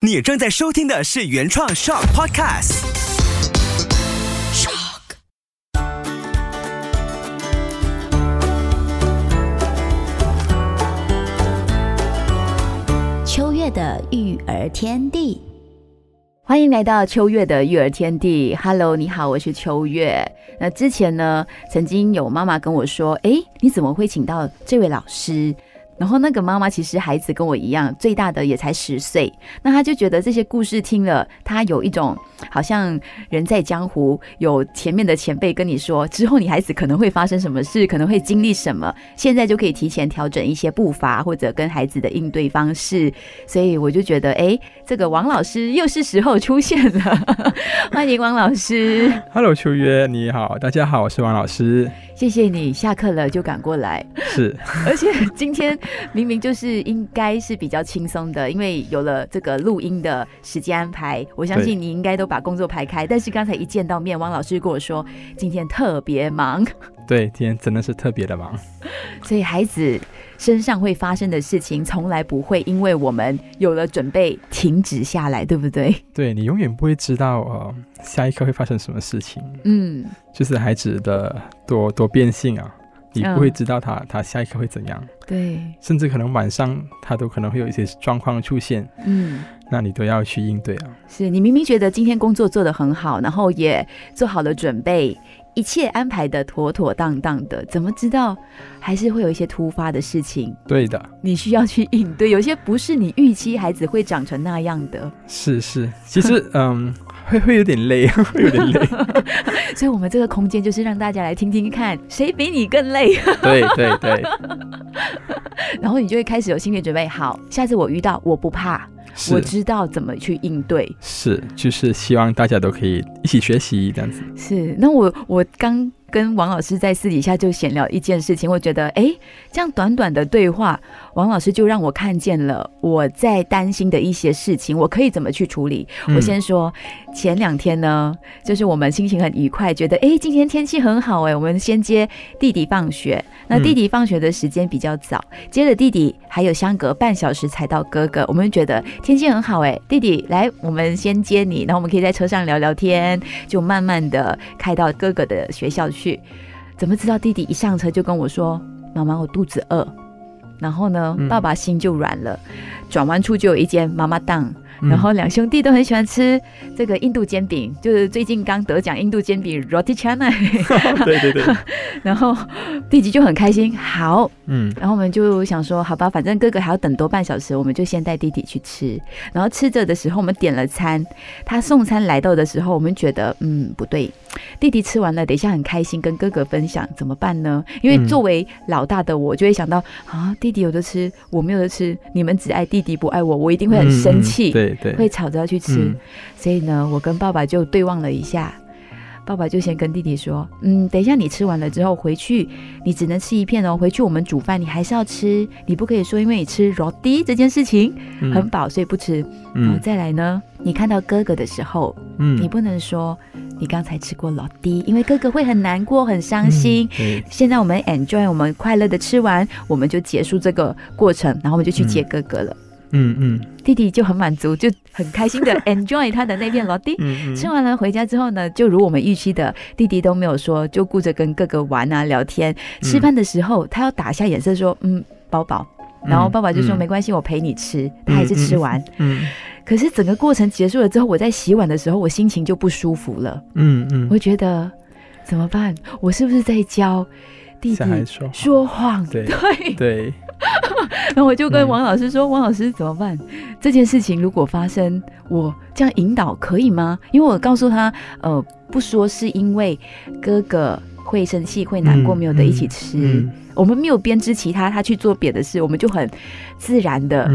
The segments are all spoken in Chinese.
你正在收听的是原创 Shock Podcast。Shock 秋月的育儿天地，欢迎来到秋月的育儿天地。Hello，你好，我是秋月。那之前呢，曾经有妈妈跟我说：“诶，你怎么会请到这位老师？”然后那个妈妈其实孩子跟我一样，最大的也才十岁，那她就觉得这些故事听了，她有一种好像人在江湖，有前面的前辈跟你说，之后你孩子可能会发生什么事，可能会经历什么，现在就可以提前调整一些步伐或者跟孩子的应对方式。所以我就觉得，哎，这个王老师又是时候出现了，欢迎王老师。Hello，秋月，你好，大家好，我是王老师。谢谢你下课了就赶过来，是，而且今天 明明就是应该是比较轻松的，因为有了这个录音的时间安排，我相信你应该都把工作排开。但是刚才一见到面，汪老师跟我说今天特别忙，对，今天真的是特别的忙，所以孩子。身上会发生的事情，从来不会因为我们有了准备停止下来，对不对？对你永远不会知道呃下一刻会发生什么事情。嗯，就是孩子的多多变性啊，你不会知道他他下一刻会怎样。对，甚至可能晚上他都可能会有一些状况出现。嗯，那你都要去应对啊。是你明明觉得今天工作做得很好，然后也做好了准备。一切安排的妥妥当当的，怎么知道还是会有一些突发的事情？对的，你需要去应对。有些不是你预期孩子会长成那样的。是是，其实嗯，会会有点累，会有点累。所以，我们这个空间就是让大家来听听看，谁比你更累？对 对对。然后你就会开始有心理准备，好，下次我遇到我不怕。我知道怎么去应对，是，就是希望大家都可以一起学习这样子。是，那我我刚。跟王老师在私底下就闲聊一件事情，我觉得哎，这样短短的对话，王老师就让我看见了我在担心的一些事情，我可以怎么去处理？我先说，前两天呢，就是我们心情很愉快，觉得哎，今天天气很好哎，我们先接弟弟放学。那弟弟放学的时间比较早，接着弟弟还有相隔半小时才到哥哥，我们觉得天气很好哎，弟弟来，我们先接你，然后我们可以在车上聊聊天，就慢慢的开到哥哥的学校。去，怎么知道弟弟一上车就跟我说：“妈妈，我肚子饿。”然后呢，爸爸心就软了。转弯处就有一间妈妈档。然后两兄弟都很喜欢吃这个印度煎饼，就是最近刚得奖印度煎饼 Roti Chana。对对对。然后弟弟就很开心，好，嗯，然后我们就想说，好吧，反正哥哥还要等多半小时，我们就先带弟弟去吃。然后吃着的时候，我们点了餐，他送餐来到的时候，我们觉得，嗯，不对，弟弟吃完了，等一下很开心跟哥哥分享，怎么办呢？因为作为老大的我，就会想到啊，弟弟有的吃，我没有的吃，你们只爱弟弟不爱我，我一定会很生气。对。会吵着要去吃，所以呢，我跟爸爸就对望了一下，爸爸就先跟弟弟说：“嗯，等一下你吃完了之后回去，你只能吃一片哦。回去我们煮饭，你还是要吃，你不可以说因为你吃肉低这件事情很饱，所以不吃。然后再来呢，你看到哥哥的时候，嗯，你不能说你刚才吃过老低，因为哥哥会很难过、很伤心。现在我们 enjoy，我们快乐的吃完，我们就结束这个过程，然后我们就去接哥哥了。”嗯嗯嗯，弟弟就很满足，就很开心的 enjoy 他的那片老弟。吃完了回家之后呢，就如我们预期的，弟弟都没有说，就顾着跟哥哥玩啊聊天。吃饭的时候，他要打下眼色说：“嗯，饱饱。”然后爸爸就说：“没关系，我陪你吃。”他还是吃完。嗯。可是整个过程结束了之后，我在洗碗的时候，我心情就不舒服了。嗯嗯。我觉得怎么办？我是不是在教弟弟说谎？对对。然后我就跟王老师说：“王老师怎么办？这件事情如果发生，我这样引导可以吗？因为我告诉他，呃，不说是因为哥哥会生气、会难过，没有的一起吃。我们没有编织其他，他去做别的事，我们就很自然的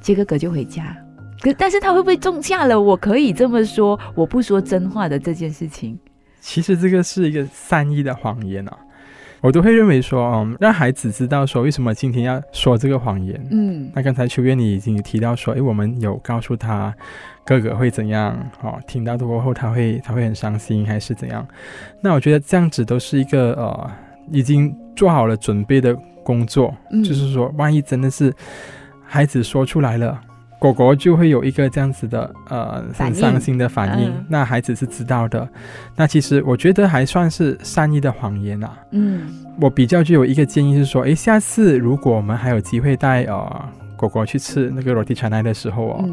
接哥哥就回家。可但是他会不会种下了？我可以这么说，我不说真话的这件事情，其实这个是一个善意的谎言啊。”我都会认为说，嗯，让孩子知道说为什么今天要说这个谎言。嗯，那刚才秋月你已经提到说，哎，我们有告诉他哥哥会怎样，哦，听到过后他会他会很伤心还是怎样？那我觉得这样子都是一个呃，已经做好了准备的工作。就是说，万一真的是孩子说出来了，狗狗就会有一个这样子的呃很伤心的反应，那孩子是知道的。那其实我觉得还算是善意的谎言啊。嗯，我比较就有一个建议是说，诶，下次如果我们还有机会带呃狗狗去吃那个罗蒂传奶的时候哦，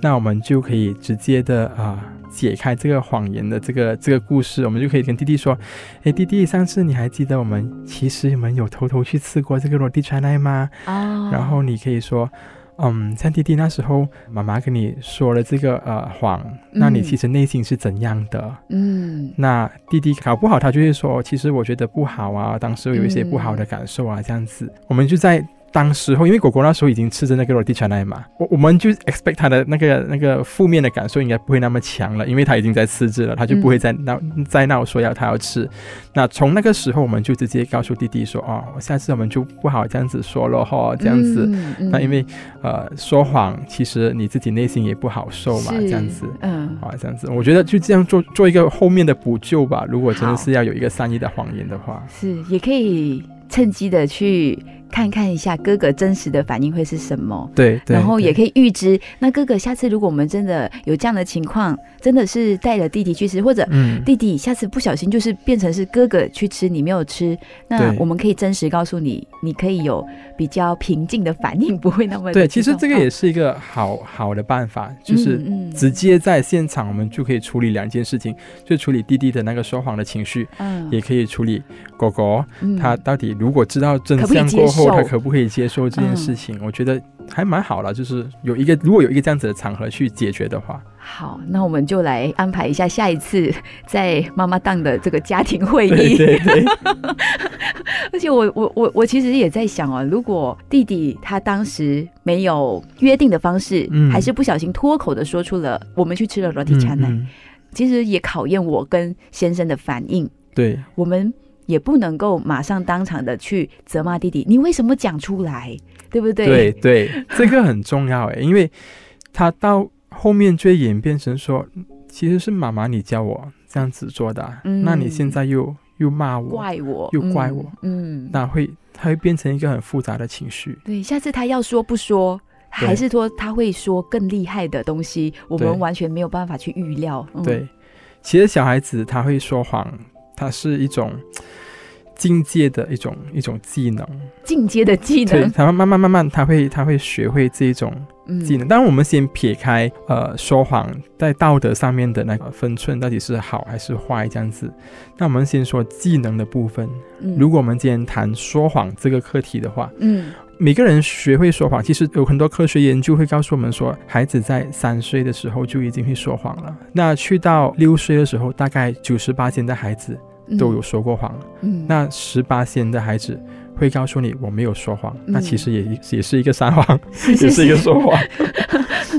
那我们就可以直接的啊解开这个谎言的这个这个故事，我们就可以跟弟弟说，诶，弟弟，上次你还记得我们其实我们有偷偷去吃过这个罗蒂传奶吗？哦，然后你可以说。嗯，像弟弟那时候，妈妈跟你说了这个呃谎，那你其实内心是怎样的？嗯，那弟弟搞不好他就会说，其实我觉得不好啊，当时有一些不好的感受啊，这样子，我们就在。当时候，因为果果那时候已经吃着那个罗蒂茶奶嘛，我我们就 expect 他的那个那个负面的感受应该不会那么强了，因为他已经在吃着了，他就不会再闹再闹说要他要吃。那从那个时候，我们就直接告诉弟弟说：“哦，下次我们就不好这样子说了哈，这样子。那因为呃说谎，其实你自己内心也不好受嘛，这样子，嗯，啊这样子，我觉得就这样做做一个后面的补救吧。如果真的是要有一个善意的谎言的话，是也可以趁机的去。看看一下哥哥真实的反应会是什么？对，然后也可以预知，那哥哥下次如果我们真的有这样的情况，真的是带着弟弟去吃，或者弟弟下次不小心就是变成是哥哥去吃，你没有吃，那我们可以真实告诉你，你可以有比较平静的反应，不会那么对。其实这个也是一个好好的办法，就是直接在现场我们就可以处理两件事情，就处理弟弟的那个说谎的情绪，嗯，也可以处理狗狗，他到底如果知道真相过后。他可不可以接受这件事情？我觉得还蛮好了，就是有一个如果有一个这样子的场合去解决的话，好，那我们就来安排一下下一次在妈妈档的这个家庭会议。对对。而且我我我我其实也在想哦，如果弟弟他当时没有约定的方式，还是不小心脱口的说出了我们去吃了罗蒂茶奶，其实也考验我跟先生的反应。对，我们。也不能够马上当场的去责骂弟弟，你为什么讲出来，对不对？对对，这个很重要哎，因为他到后面就演变成说，其实是妈妈你教我这样子做的，那你现在又又骂我，怪我，又怪我，嗯，那会他会变成一个很复杂的情绪。对，下次他要说不说，还是说他会说更厉害的东西，我们完全没有办法去预料。对，其实小孩子他会说谎。它是一种境界的一种一种技能，进阶的技能。对，他慢慢慢慢，他会他会学会这一种技能。当然，我们先撇开呃说谎在道德上面的那个分寸到底是好还是坏这样子。那我们先说技能的部分。如果我们今天谈说谎这个课题的话，嗯，每个人学会说谎，其实有很多科学研究会告诉我们说，孩子在三岁的时候就已经会说谎了。那去到六岁的时候，大概九十八的孩子。都有说过谎，那十八仙的孩子会告诉你我没有说谎，那其实也也是一个撒谎，也是一个说谎。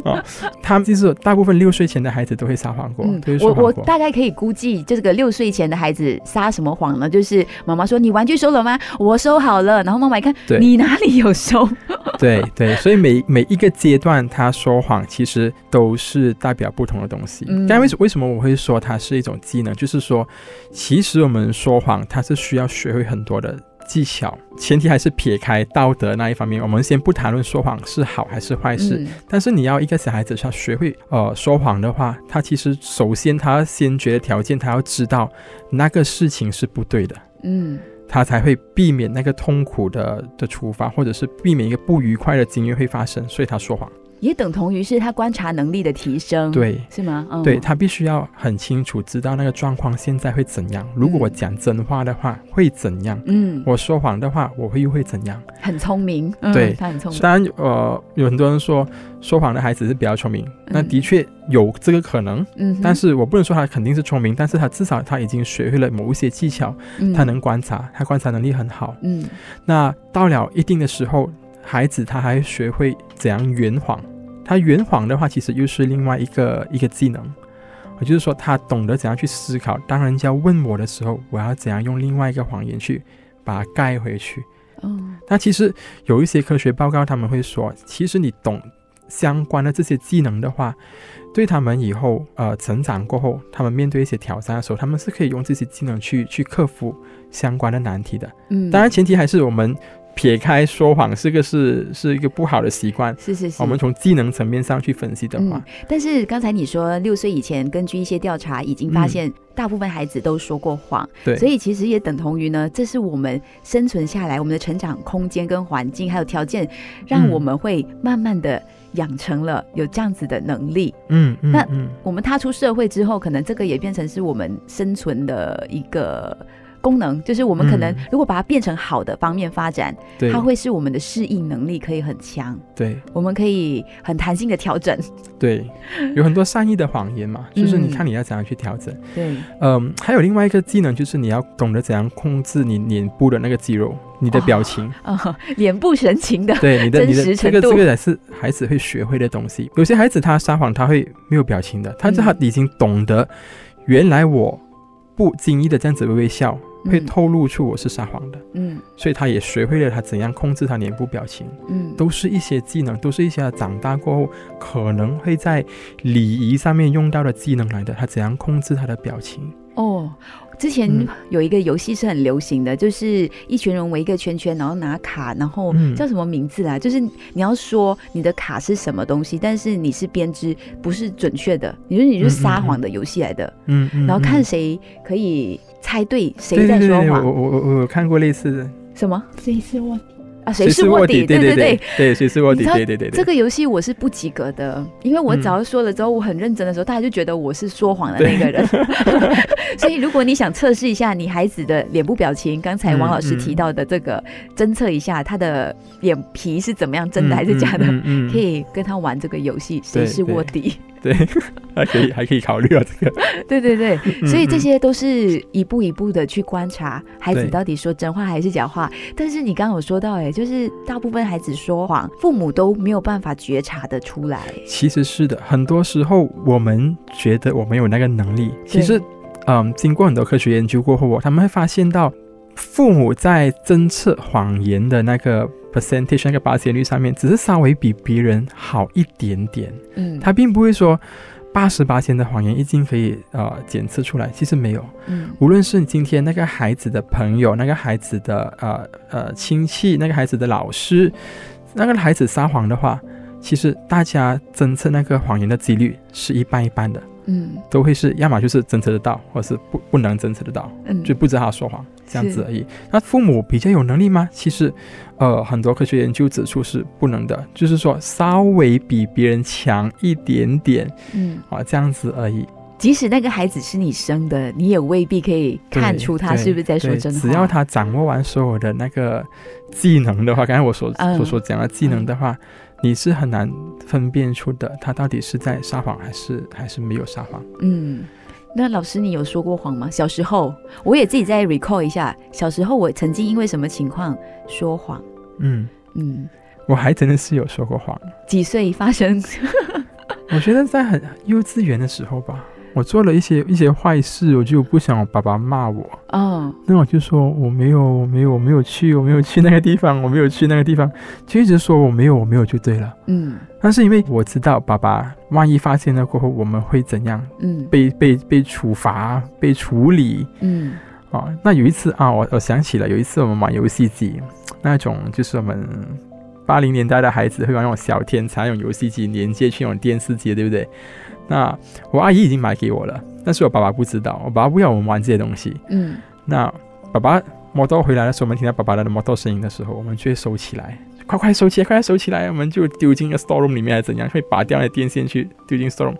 啊，他们就是大部分六岁前的孩子都会撒谎过。我我大概可以估计，这个六岁前的孩子撒什么谎呢？就是妈妈说你玩具收了吗？我收好了。然后妈妈一看，你哪里有收？对对，所以每每一个阶段他说谎，其实都是代表不同的东西。但为什为什么我会说它是一种技能？就是说，其实我们说谎，它是需要学会很多的。技巧前提还是撇开道德那一方面，我们先不谈论说谎是好还是坏事。但是你要一个小孩子他学会呃说谎的话，他其实首先他要先决的条件，他要知道那个事情是不对的，嗯，他才会避免那个痛苦的的处罚，或者是避免一个不愉快的经验会发生，所以他说谎。也等同于是他观察能力的提升，对，是吗？嗯对他必须要很清楚知道那个状况现在会怎样。如果我讲真话的话，会怎样？嗯，我说谎的话，我会又会怎样？很聪明，对，他很聪明。当然，呃，有很多人说说谎的孩子是比较聪明，那的确有这个可能。嗯，但是我不能说他肯定是聪明，但是他至少他已经学会了某一些技巧，他能观察，他观察能力很好。嗯，那到了一定的时候。孩子他还学会怎样圆谎，他圆谎的话，其实又是另外一个一个技能。也就是说，他懂得怎样去思考，当人家问我的时候，我要怎样用另外一个谎言去把它盖回去。嗯，那其实有一些科学报告，他们会说，其实你懂相关的这些技能的话，对他们以后呃成长过后，他们面对一些挑战的时候，他们是可以用这些技能去去克服相关的难题的。嗯，当然前提还是我们。撇开说谎是个是是一个不好的习惯，是是是。我们从技能层面上去分析的话，但是刚才你说六岁以前，根据一些调查已经发现，大部分孩子都说过谎，对，所以其实也等同于呢，这是我们生存下来，我们的成长空间跟环境还有条件，让我们会慢慢的养成了有这样子的能力。嗯嗯，那我们踏出社会之后，可能这个也变成是我们生存的一个。功能就是我们可能如果把它变成好的方面发展，它会是我们的适应能力可以很强。对，我们可以很弹性的调整。对，有很多善意的谎言嘛，就是你看你要怎样去调整。对，嗯，还有另外一个技能就是你要懂得怎样控制你脸部的那个肌肉，你的表情，脸部神情的对你的你的这个这个才是孩子会学会的东西。有些孩子他撒谎他会没有表情的，他他已经懂得原来我不经意的这样子微微笑。会透露出我是撒谎的，嗯，所以他也学会了他怎样控制他脸部表情，嗯，都是一些技能，都是一些他长大过后可能会在礼仪上面用到的技能来的。他怎样控制他的表情？哦。之前有一个游戏是很流行的，就是一群人围一个圈圈，然后拿卡，然后叫什么名字啊？就是你要说你的卡是什么东西，但是你是编织，不是准确的，你说你是撒谎的游戏来的。嗯，然后看谁可以猜对谁在说谎。我我我我看过类似的。什么？这一次我。谁是卧底？对对对对，谁是卧底？对对对，这个游戏我是不及格的，因为我只要说了之后，我很认真的时候，大家就觉得我是说谎的那个人。所以，如果你想测试一下你孩子的脸部表情，刚才王老师提到的这个，侦测一下他的脸皮是怎么样，真的还是假的，可以跟他玩这个游戏，谁是卧底？对，还可以，还可以考虑啊，这个。对对对，所以这些都是一步一步的去观察孩子到底说真话还是假话。但是你刚刚有说到，哎，就是大部分孩子说谎，父母都没有办法觉察的出来。其实是的，很多时候我们觉得我们有那个能力，其实，嗯，经过很多科学研究过后，他们会发现到，父母在侦测谎言的那个。Percentage 那个八千率上面，只是稍微比别人好一点点。嗯，他并不会说八十八千的谎言一经可以呃检测出来，其实没有。嗯，无论是今天那个孩子的朋友、那个孩子的呃呃亲戚、那个孩子的老师，那个孩子撒谎的话，其实大家侦测那个谎言的几率是一半一半的。嗯，都会是，要么就是侦测得到，或是不不能侦测得到，嗯，就不知道他说谎这样子而已。那父母比较有能力吗？其实，呃，很多科学研究指出是不能的，就是说稍微比别人强一点点，嗯，啊，这样子而已。即使那个孩子是你生的，你也未必可以看出他是不是在说真话。只要他掌握完所有的那个技能的话，刚才我所所所讲的技能的话。你是很难分辨出的，他到底是在撒谎还是还是没有撒谎。嗯，那老师，你有说过谎吗？小时候，我也自己再 recall 一下，小时候我曾经因为什么情况说谎？嗯嗯，我还真的是有说过谎。几岁发生？我觉得在很幼稚园的时候吧。我做了一些一些坏事，我就不想我爸爸骂我。嗯，那我就说我没有，我没有，我没有去，我没有去那个地方，我没有去那个地方，就一直说我没有，我没有就对了。嗯，但是因为我知道爸爸万一发现了过后，我们会怎样？嗯，被被被处罚，被处理。嗯，啊，那有一次啊，我我想起了有一次我们玩游戏机，那种就是我们八零年代的孩子会玩那种小天才用游戏机连接去那种电视机，对不对？那我阿姨已经买给我了，但是我爸爸不知道，我爸爸不要我们玩这些东西。嗯，那爸爸摩托回来的时候，我们听到爸爸的摩托声音的时候，我们就会收起来，快快收起来，快快收起来，我们就丢进个 storeroom 里面，还是怎样？会拔掉那电线去丢进 storeroom。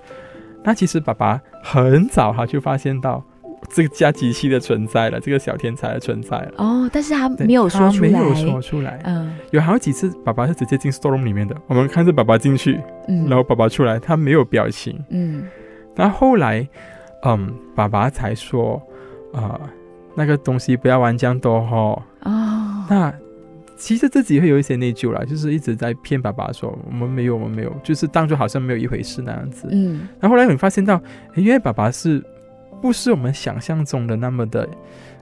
那其实爸爸很早哈就发现到。这个加机器的存在了，这个小天才的存在了。哦，但是他没有说出来，没有说出来。嗯，有好几次，爸爸是直接进 store room 里面的。我们看着爸爸进去，嗯，然后爸爸出来，他没有表情。嗯，那后来，嗯，爸爸才说，啊，那个东西不要玩这样多哈。哦，那其实自己会有一些内疚啦，就是一直在骗爸爸说我们没有，我们没有，就是当做好像没有一回事那样子。嗯，然后后来你发现到，因为爸爸是。不是我们想象中的那么的，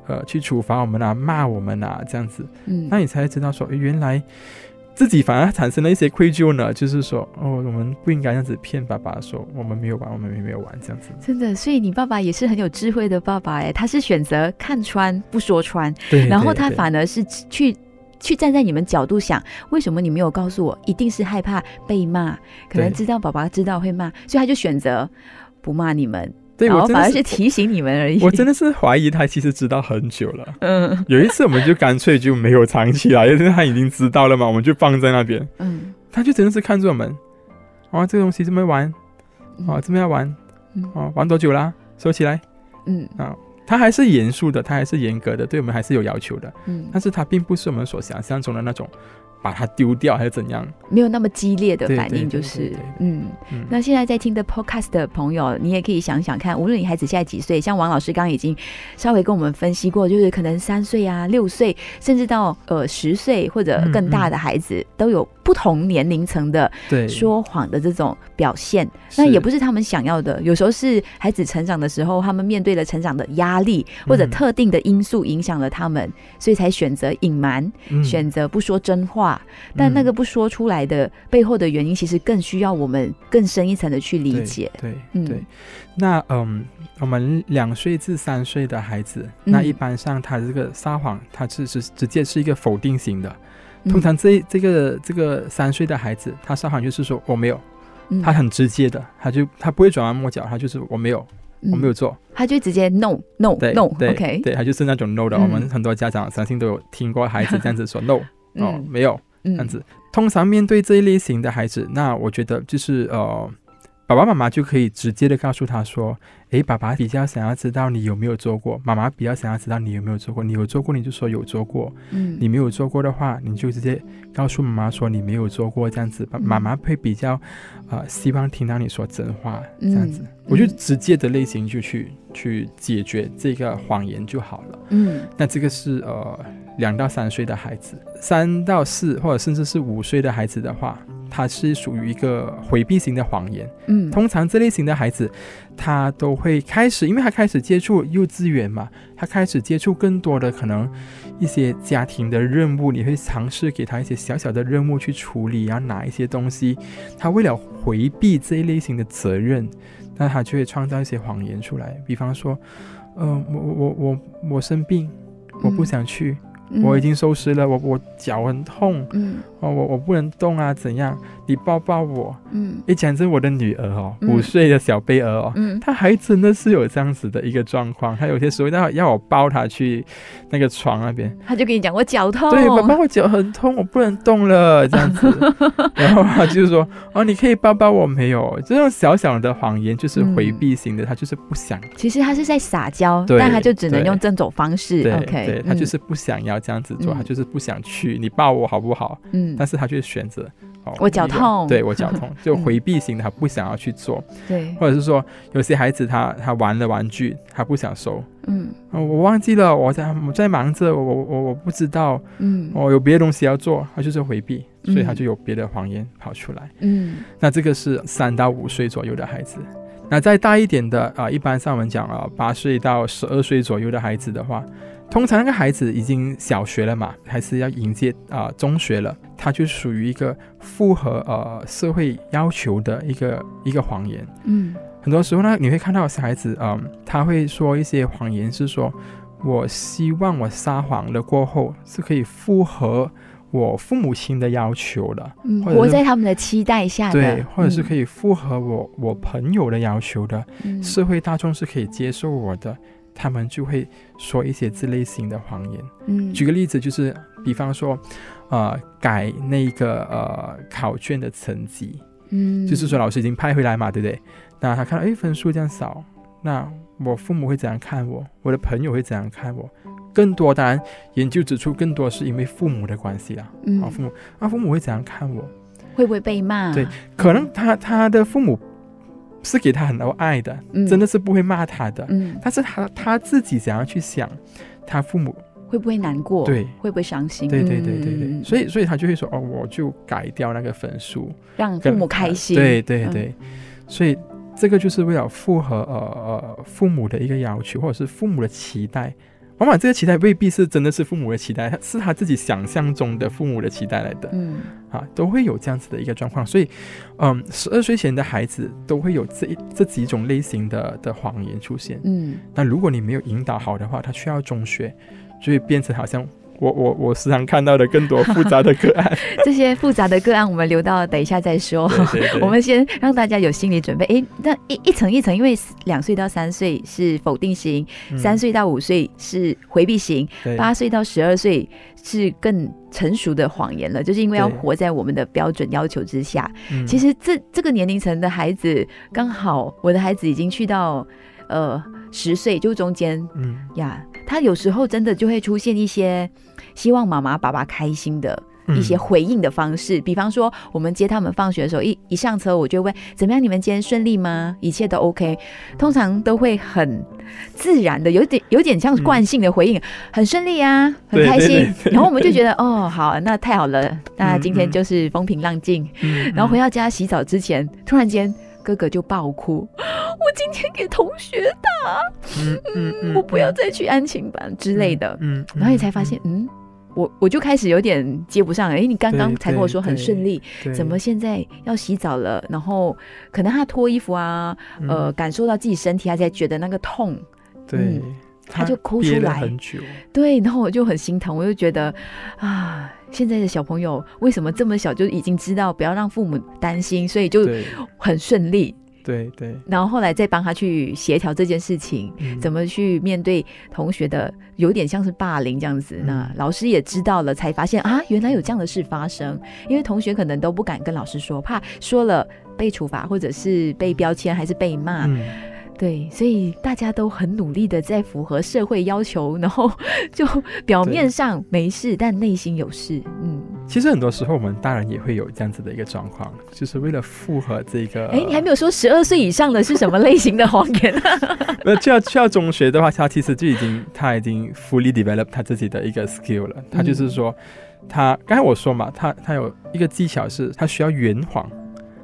呃，去处罚我们啊，骂我们啊，这样子，嗯，那你才知道说，原来自己反而产生了一些愧疚呢。就是说，哦，我们不应该这样子骗爸爸，说我们没有玩，我们没有玩，这样子。真的，所以你爸爸也是很有智慧的爸爸哎，他是选择看穿不说穿，对，然后他反而是去去站在你们角度想，为什么你没有告诉我？一定是害怕被骂，可能知道爸爸知道会骂，所以他就选择不骂你们。对，我反而是提醒你们而已。我真的是怀疑他其实知道很久了。嗯，有一次我们就干脆就没有藏起来，因为他已经知道了嘛，我们就放在那边。嗯，他就真的是看着我们，啊，这个东西这么玩，啊，这么要玩，啊，玩多久啦？收起来。嗯，啊，他还是严肃的，他还是严格的，对我们还是有要求的。嗯，但是他并不是我们所想象中的那种。把它丢掉还是怎样？没有那么激烈的反应，就是嗯。那现在在听的 podcast 的朋友，你也可以想想看，无论你孩子现在几岁，像王老师刚刚已经稍微跟我们分析过，就是可能三岁啊、六岁，甚至到呃十岁或者更大的孩子，都有不同年龄层的说谎的这种表现。那也不是他们想要的，有时候是孩子成长的时候，他们面对了成长的压力或者特定的因素影响了他们，所以才选择隐瞒，选择不说真话。但那个不说出来的背后的原因，其实更需要我们更深一层的去理解。对，对。那嗯，我们两岁至三岁的孩子，那一般上他这个撒谎，他是是直接是一个否定型的。通常这这个这个三岁的孩子，他撒谎就是说我没有，他很直接的，他就他不会转弯抹角，他就是我没有，我没有做，他就直接 no no no OK，对他就是那种 no 的。我们很多家长相信都有听过孩子这样子说 no。哦，没有这样子。通常面对这一类型的孩子，那我觉得就是呃，爸爸妈妈就可以直接的告诉他说：“诶，爸爸比较想要知道你有没有做过，妈妈比较想要知道你有没有做过。你有做过，你就说有做过；嗯，你没有做过的话，你就直接告诉妈妈说你没有做过。这样子，妈妈会比较呃希望听到你说真话。这样子，我就直接的类型就去去解决这个谎言就好了。嗯，那这个是呃。两到三岁的孩子，三到四或者甚至是五岁的孩子的话，他是属于一个回避型的谎言。嗯，通常这类型的孩子，他都会开始，因为他开始接触幼稚园嘛，他开始接触更多的可能一些家庭的任务，你会尝试给他一些小小的任务去处理，然后拿一些东西。他为了回避这一类型的责任，那他就会创造一些谎言出来，比方说，嗯，我我我我我生病，我不想去。我已经收拾了，我我脚很痛，嗯，哦，我我不能动啊，怎样？你抱抱我，嗯，诶，讲真，我的女儿哦，五岁的小贝儿哦，嗯，她还真的是有这样子的一个状况，她有些时候要要我抱她去那个床那边，她就跟你讲我脚痛，对，爸爸我脚很痛，我不能动了这样子，然后她就是说，哦，你可以抱抱我没有？这种小小的谎言就是回避型的，她就是不想，其实她是在撒娇，但她就只能用这种方式，OK，对，她就是不想要这样子做，她就是不想去，你抱我好不好？嗯，但是他却选择哦。我脚痛，对我脚痛，就回避型的，他不想要去做，对，或者是说有些孩子他他玩了玩具，他不想收，嗯，我忘记了，我在我在忙着，我我我不知道，嗯，我有别的东西要做，他就是回避，所以他就有别的谎言跑出来，嗯，那这个是三到五岁左右的孩子，那再大一点的啊，一般上我们讲啊，八岁到十二岁左右的孩子的话。通常那个孩子已经小学了嘛，还是要迎接啊中学了，他就属于一个符合呃社会要求的一个一个谎言。嗯，很多时候呢，你会看到小孩子嗯，他会说一些谎言，是说我希望我撒谎了过后是可以符合我父母亲的要求的，嗯，活在他们的期待下，对，或者是可以符合我我朋友的要求的，社会大众是可以接受我的。他们就会说一些这类型的谎言。嗯，举个例子，就是比方说，呃，改那个呃考卷的成绩，嗯，就是说老师已经派回来嘛，对不对？那他看到哎分数这样少，那我父母会怎样看我？我的朋友会怎样看我？更多当然研究指出，更多是因为父母的关系啦。嗯，啊父母，啊父母会怎样看我？会不会被骂？对，可能他他的父母。是给他很多爱的，真的是不会骂他的。嗯，但是他他自己想要去想，他父母会不会难过？对，会不会伤心？对对对对对。所以所以他就会说：“哦，我就改掉那个分数，让父母开心。”对对对。所以这个就是为了符合呃呃父母的一个要求，或者是父母的期待。往往这个期待未必是真的是父母的期待，他是他自己想象中的父母的期待来的。嗯，啊，都会有这样子的一个状况，所以，嗯，十二岁前的孩子都会有这一这几种类型的的谎言出现。嗯，那如果你没有引导好的话，他需要中学就会变成好像我我我时常看到的更多复杂的个案。这些复杂的个案，我们留到等一下再说。我们先让大家有心理准备。哎，那一一层一层，因为两岁到三岁是否定型，三岁到五岁是回避型，八岁到十二岁是更成熟的谎言了。就是因为要活在我们的标准要求之下。其实这这个年龄层的孩子，刚好我的孩子已经去到呃十岁，就中间，嗯呀，他有时候真的就会出现一些。希望妈妈、爸爸开心的一些回应的方式，比方说，我们接他们放学的时候，一一上车，我就问怎么样？你们今天顺利吗？一切都 OK？通常都会很自然的，有点有点像惯性的回应，很顺利啊，很开心。然后我们就觉得，哦，好，那太好了，那今天就是风平浪静。然后回到家洗澡之前，突然间哥哥就爆哭，我今天给同学打，嗯嗯，我不要再去安亲班之类的。嗯，然后你才发现，嗯。我我就开始有点接不上，哎，你刚刚才跟我说很顺利，怎么现在要洗澡了？然后可能他脱衣服啊，呃，感受到自己身体，他才觉得那个痛，对，他就哭出来很久，对，然后我就很心疼，我就觉得啊，现在的小朋友为什么这么小就已经知道不要让父母担心，所以就很顺利。对对，然后后来再帮他去协调这件事情，怎么去面对同学的有点像是霸凌这样子。那老师也知道了，才发现啊，原来有这样的事发生。因为同学可能都不敢跟老师说，怕说了被处罚，或者是被标签，还是被骂。对，所以大家都很努力的在符合社会要求，然后 就表面上没事，但内心有事。嗯，其实很多时候我们大人也会有这样子的一个状况，就是为了符合这个。哎，你还没有说十二岁以上的是什么类型的谎言？那就要去到中学的话，他其实就已经他已经 fully develop 他自己的一个 skill 了。他就是说，他刚才我说嘛，他他有一个技巧是，他需要圆谎。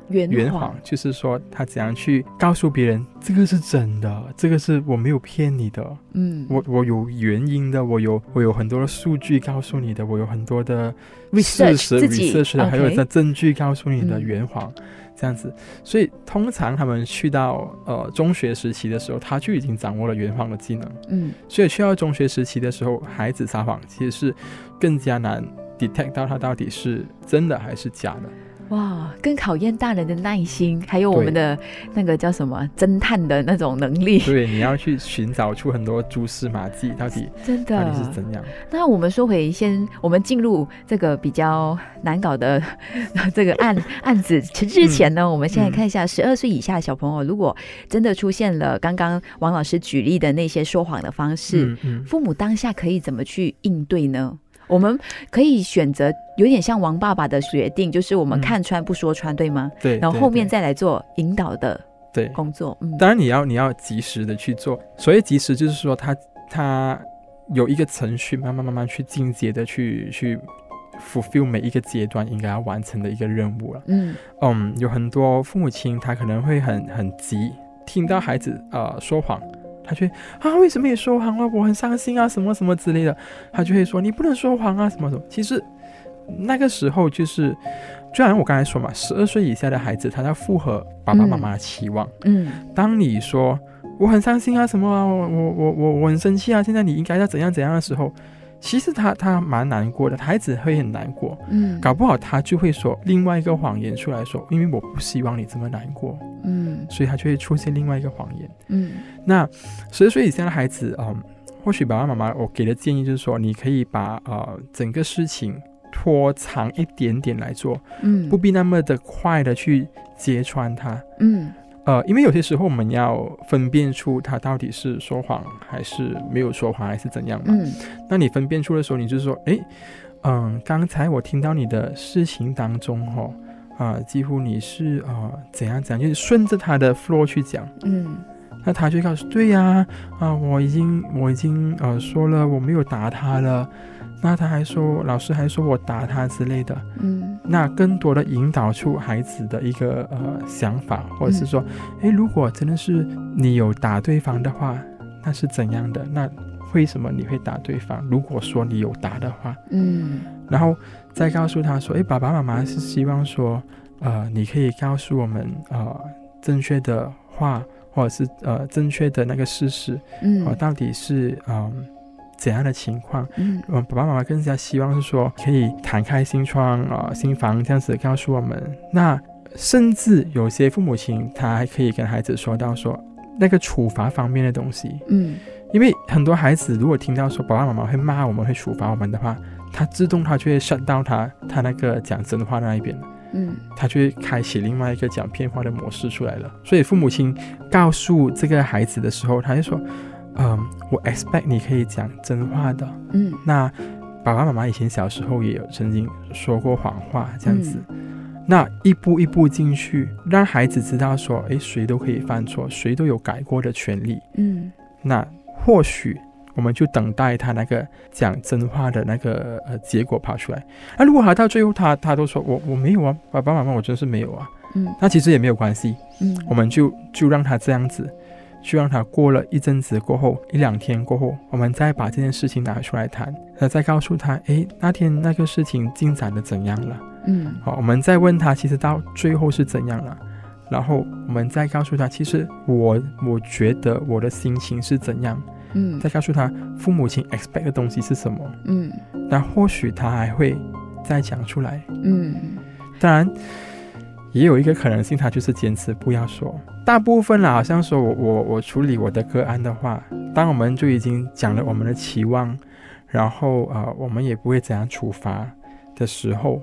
圆谎就是说，他怎样去告诉别人这个是真的，这个是我没有骗你的。嗯，我我有原因的，我有我有很多的数据告诉你的，我有很多的事实、research 的，还有在证据告诉你的圆谎，这样子。所以通常他们去到呃中学时期的时候，他就已经掌握了圆谎的技能。嗯，所以去到中学时期的时候，孩子撒谎其实是更加难 detect 到他到底是真的还是假的。哇，更考验大人的耐心，还有我们的那个叫什么侦探的那种能力。对，你要去寻找出很多蛛丝马迹，到底真的到底是怎样？那我们说回先，我们进入这个比较难搞的 这个案 案子之前呢，我们先来看一下十二岁以下的小朋友，如果真的出现了刚刚王老师举例的那些说谎的方式，父母当下可以怎么去应对呢？我们可以选择有点像王爸爸的决定，就是我们看穿不说穿，对吗？对。然后后面再来做引导的对工作。嗯，当然你要你要及时的去做。所以及时，就是说他他有一个程序，慢慢慢慢去进阶的去去 fulfill 每一个阶段应该要完成的一个任务了。嗯嗯，有很多父母亲他可能会很很急，听到孩子呃说谎。他却啊，为什么你说谎了？我很伤心啊，什么什么之类的。他就会说你不能说谎啊，什么什么。其实那个时候就是，就像我刚才说嘛，十二岁以下的孩子，他要符合爸爸妈妈的期望。嗯。当你说我很伤心啊，什么啊，我我我我我很生气啊，现在你应该要怎样怎样的时候。其实他他蛮难过的，孩子会很难过，嗯，搞不好他就会说另外一个谎言出来说，因为我不希望你这么难过，嗯，所以他就会出现另外一个谎言，嗯，那十岁以下的孩子，嗯，或许爸爸妈妈我给的建议就是说，你可以把呃整个事情拖长一点点来做，嗯，不必那么的快的去揭穿他，嗯。呃，因为有些时候我们要分辨出他到底是说谎还是没有说谎，还是怎样嘛。嗯。那你分辨出的时候，你就说，哎，嗯，刚才我听到你的事情当中，哈，啊，几乎你是啊怎样怎样，就是顺着他的 flow 去讲。嗯。那他就告诉，对呀，啊，我已经我已经呃说了，我没有打他了。那他还说，老师还说我打他之类的，嗯，那更多的引导出孩子的一个呃想法，或者是说，诶，如果真的是你有打对方的话，那是怎样的？那为什么你会打对方？如果说你有打的话，嗯，然后再告诉他说，诶，爸爸妈妈是希望说，呃，你可以告诉我们呃正确的话，或者是呃正确的那个事实，嗯，到底是嗯。怎样的情况？嗯，爸爸妈妈更加希望是说可以弹开心窗啊，心房这样子告诉我们。那甚至有些父母亲他还可以跟孩子说到说那个处罚方面的东西。嗯，因为很多孩子如果听到说爸爸妈妈会骂我们会处罚我们的话，他自动他就会上到他他那个讲真话那一边。嗯，他就会开启另外一个讲骗话的模式出来了。所以父母亲告诉这个孩子的时候，他就说：“嗯，我 expect 你可以讲真话的。”嗯，那爸爸妈妈以前小时候也有曾经说过谎话，这样子。那一步一步进去，让孩子知道说：“诶，谁都可以犯错，谁都有改过的权利。”嗯，那或许。我们就等待他那个讲真话的那个呃结果跑出来。那如果还到最后他他都说我我没有啊，爸爸妈妈我真是没有啊。嗯，那其实也没有关系。嗯，我们就就让他这样子，就让他过了一阵子过后一两天过后，我们再把这件事情拿出来谈，那再告诉他，哎，那天那个事情进展的怎样了？嗯，好，我们再问他，其实到最后是怎样了？然后我们再告诉他，其实我我觉得我的心情是怎样。嗯，再告诉他父母亲 expect 的东西是什么，嗯，那或许他还会再讲出来，嗯，当然也有一个可能性，他就是坚持不要说。大部分啦，好像说我我我处理我的个案的话，当我们就已经讲了我们的期望，然后啊，我们也不会怎样处罚的时候。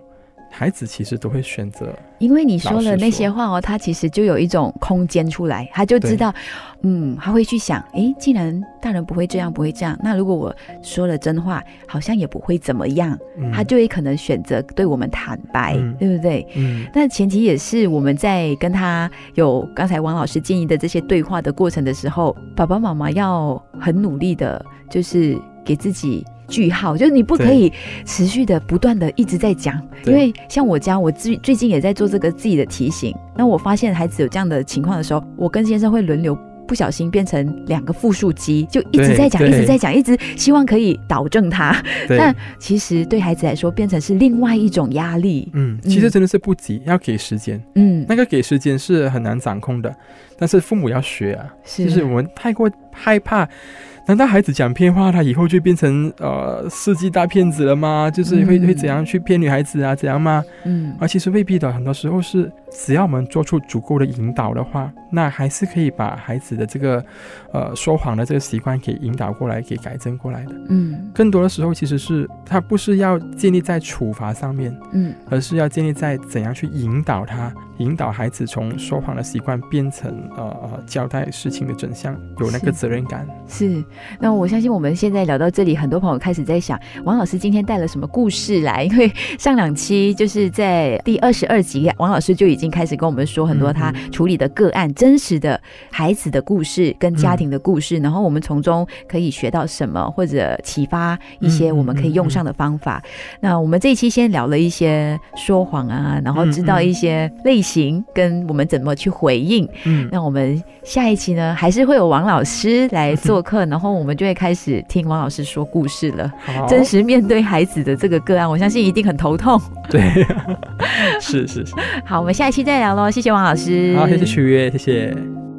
孩子其实都会选择，因为你说了那些话哦，他其实就有一种空间出来，他就知道，嗯，他会去想，哎，既然大人不会这样，不会这样，那如果我说了真话，好像也不会怎么样，他就会可能选择对我们坦白，对不对？嗯。那前提也是我们在跟他有刚才王老师建议的这些对话的过程的时候，爸爸妈妈要很努力的，就是给自己。句号就是你不可以持续的不断的一直在讲，因为像我家，我最最近也在做这个自己的提醒。那我发现孩子有这样的情况的时候，我跟先生会轮流不小心变成两个复数机，就一直在讲，一直在讲，一直希望可以导正他。但其实对孩子来说，变成是另外一种压力。嗯，其实真的是不急，要给时间。嗯，那个给时间是很难掌控的，但是父母要学啊，就是我们太过害怕。难道孩子讲骗话，他以后就变成呃世纪大骗子了吗？就是会会怎样去骗女孩子啊？怎样吗？嗯，而其实未必的，很多时候是只要我们做出足够的引导的话，那还是可以把孩子的这个呃说谎的这个习惯给引导过来，给改正过来的。嗯，更多的时候其实是他不是要建立在处罚上面，嗯，而是要建立在怎样去引导他，引导孩子从说谎的习惯变成呃呃交代事情的真相，有那个责任感。是。那我相信我们现在聊到这里，很多朋友开始在想，王老师今天带了什么故事来？因为上两期就是在第二十二集，王老师就已经开始跟我们说很多他处理的个案、真实的孩子的故事跟家庭的故事，然后我们从中可以学到什么，或者启发一些我们可以用上的方法。那我们这一期先聊了一些说谎啊，然后知道一些类型跟我们怎么去回应。嗯，那我们下一期呢，还是会有王老师来做客，然后。我们就会开始听王老师说故事了。真实面对孩子的这个个案，我相信一定很头痛。对，是是是。好，我们下一期再聊喽。谢谢王老师。好，谢谢曲月，谢谢。